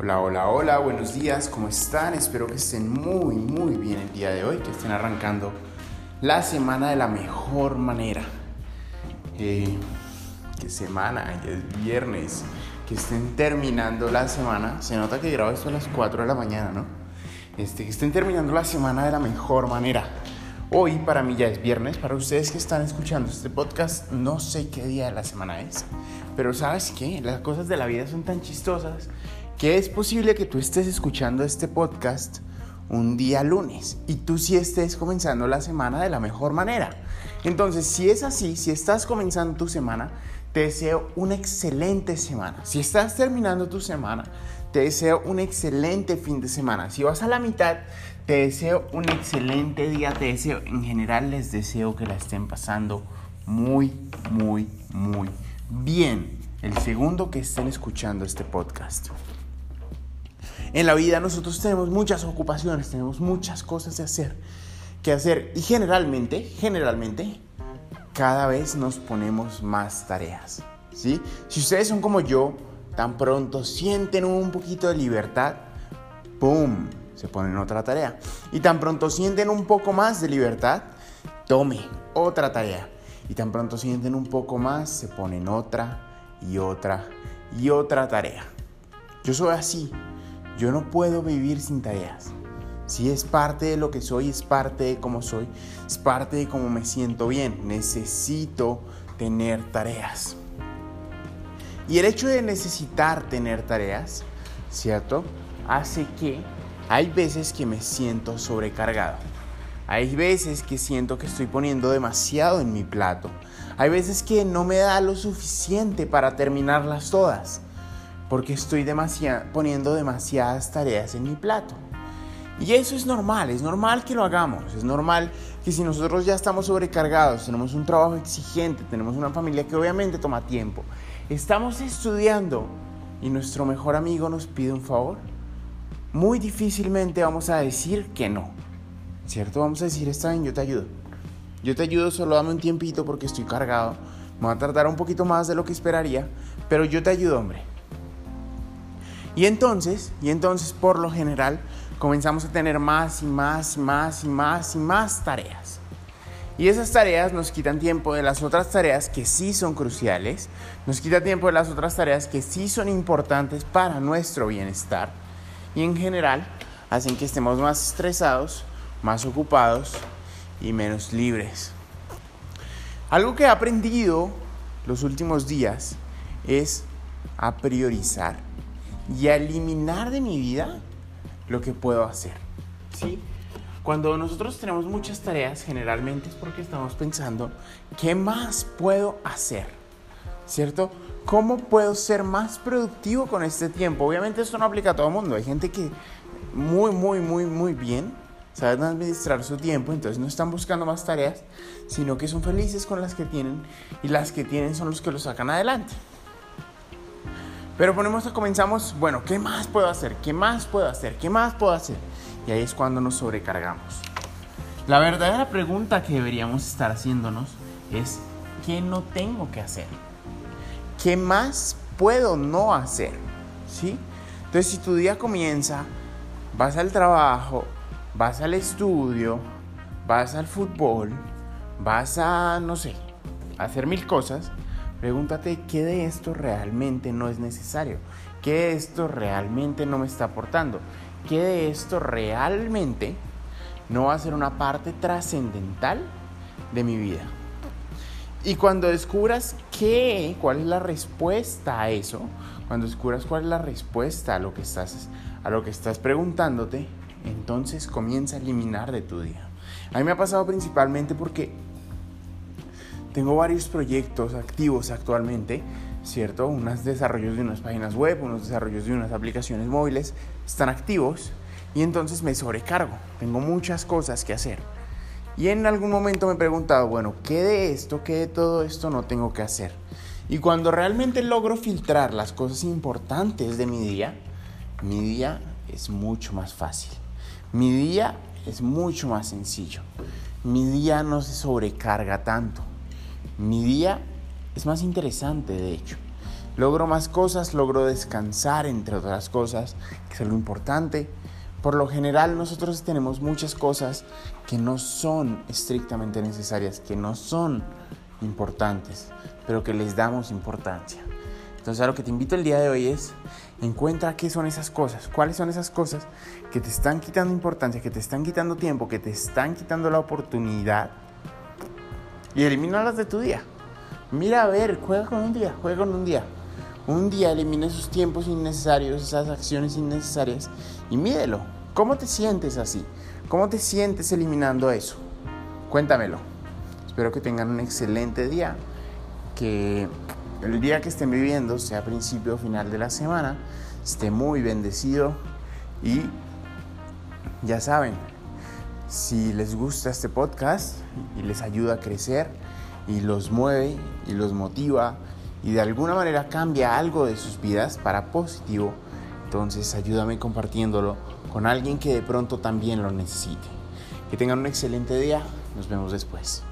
Hola, hola, hola, buenos días, ¿cómo están? Espero que estén muy, muy bien el día de hoy, que estén arrancando la semana de la mejor manera. Eh, ¿Qué semana? Ya es viernes. Que estén terminando la semana. Se nota que grabo esto a las 4 de la mañana, ¿no? Este, que estén terminando la semana de la mejor manera. Hoy para mí ya es viernes. Para ustedes que están escuchando este podcast, no sé qué día de la semana es. Pero sabes qué? Las cosas de la vida son tan chistosas que es posible que tú estés escuchando este podcast un día lunes y tú sí estés comenzando la semana de la mejor manera. Entonces, si es así, si estás comenzando tu semana, te deseo una excelente semana. Si estás terminando tu semana, te deseo un excelente fin de semana. Si vas a la mitad, te deseo un excelente día. Te deseo, en general, les deseo que la estén pasando muy, muy, muy bien. El segundo que estén escuchando este podcast. En la vida nosotros tenemos muchas ocupaciones, tenemos muchas cosas de hacer, que hacer y generalmente, generalmente, cada vez nos ponemos más tareas, ¿sí? Si ustedes son como yo, tan pronto sienten un poquito de libertad, ¡pum! Se ponen otra tarea. Y tan pronto sienten un poco más de libertad, tome otra tarea. Y tan pronto sienten un poco más, se ponen otra y otra y otra tarea. Yo soy así. Yo no puedo vivir sin tareas. Si es parte de lo que soy, es parte de cómo soy, es parte de cómo me siento bien. Necesito tener tareas. Y el hecho de necesitar tener tareas, ¿cierto? Hace que hay veces que me siento sobrecargado. Hay veces que siento que estoy poniendo demasiado en mi plato. Hay veces que no me da lo suficiente para terminarlas todas porque estoy poniendo demasiadas tareas en mi plato. Y eso es normal, es normal que lo hagamos, es normal que si nosotros ya estamos sobrecargados, tenemos un trabajo exigente, tenemos una familia que obviamente toma tiempo, estamos estudiando y nuestro mejor amigo nos pide un favor, muy difícilmente vamos a decir que no, ¿cierto? Vamos a decir, está bien, yo te ayudo. Yo te ayudo, solo dame un tiempito porque estoy cargado, me va a tardar un poquito más de lo que esperaría, pero yo te ayudo, hombre. Y entonces, y entonces por lo general comenzamos a tener más y más y más y más y más tareas. Y esas tareas nos quitan tiempo de las otras tareas que sí son cruciales, nos quita tiempo de las otras tareas que sí son importantes para nuestro bienestar y en general hacen que estemos más estresados, más ocupados y menos libres. Algo que he aprendido los últimos días es a priorizar y a eliminar de mi vida lo que puedo hacer. ¿Sí? Cuando nosotros tenemos muchas tareas, generalmente es porque estamos pensando, ¿qué más puedo hacer? ¿Cierto? ¿Cómo puedo ser más productivo con este tiempo? Obviamente esto no aplica a todo mundo. Hay gente que muy, muy, muy, muy bien saben administrar su tiempo, entonces no están buscando más tareas, sino que son felices con las que tienen y las que tienen son los que lo sacan adelante. Pero ponemos, comenzamos, bueno, ¿qué más puedo hacer? ¿Qué más puedo hacer? ¿Qué más puedo hacer? Y ahí es cuando nos sobrecargamos. La verdadera pregunta que deberíamos estar haciéndonos es, ¿qué no tengo que hacer? ¿Qué más puedo no hacer? ¿Sí? Entonces, si tu día comienza, vas al trabajo, vas al estudio, vas al fútbol, vas a, no sé, hacer mil cosas, Pregúntate qué de esto realmente no es necesario, qué de esto realmente no me está aportando, qué de esto realmente no va a ser una parte trascendental de mi vida. Y cuando descubras qué, cuál es la respuesta a eso, cuando descubras cuál es la respuesta a lo que estás, a lo que estás preguntándote, entonces comienza a eliminar de tu día. A mí me ha pasado principalmente porque tengo varios proyectos activos actualmente, ¿cierto? Unos desarrollos de unas páginas web, unos desarrollos de unas aplicaciones móviles están activos y entonces me sobrecargo. Tengo muchas cosas que hacer. Y en algún momento me he preguntado, bueno, ¿qué de esto, qué de todo esto no tengo que hacer? Y cuando realmente logro filtrar las cosas importantes de mi día, mi día es mucho más fácil. Mi día es mucho más sencillo. Mi día no se sobrecarga tanto. Mi día es más interesante, de hecho. logro más cosas, logro descansar, entre otras cosas, que es algo importante. Por lo general nosotros tenemos muchas cosas que no son estrictamente necesarias, que no son importantes, pero que les damos importancia. Entonces a lo que te invito el día de hoy es encuentra qué son esas cosas, cuáles son esas cosas que te están quitando importancia, que te están quitando tiempo, que te están quitando la oportunidad y elimínalas de tu día. Mira a ver, juega con un día, juega con un día. Un día elimina esos tiempos innecesarios, esas acciones innecesarias y mídelo. ¿Cómo te sientes así? ¿Cómo te sientes eliminando eso? Cuéntamelo. Espero que tengan un excelente día. Que el día que estén viviendo, sea principio o final de la semana, esté muy bendecido y ya saben, si les gusta este podcast y les ayuda a crecer y los mueve y los motiva y de alguna manera cambia algo de sus vidas para positivo, entonces ayúdame compartiéndolo con alguien que de pronto también lo necesite. Que tengan un excelente día, nos vemos después.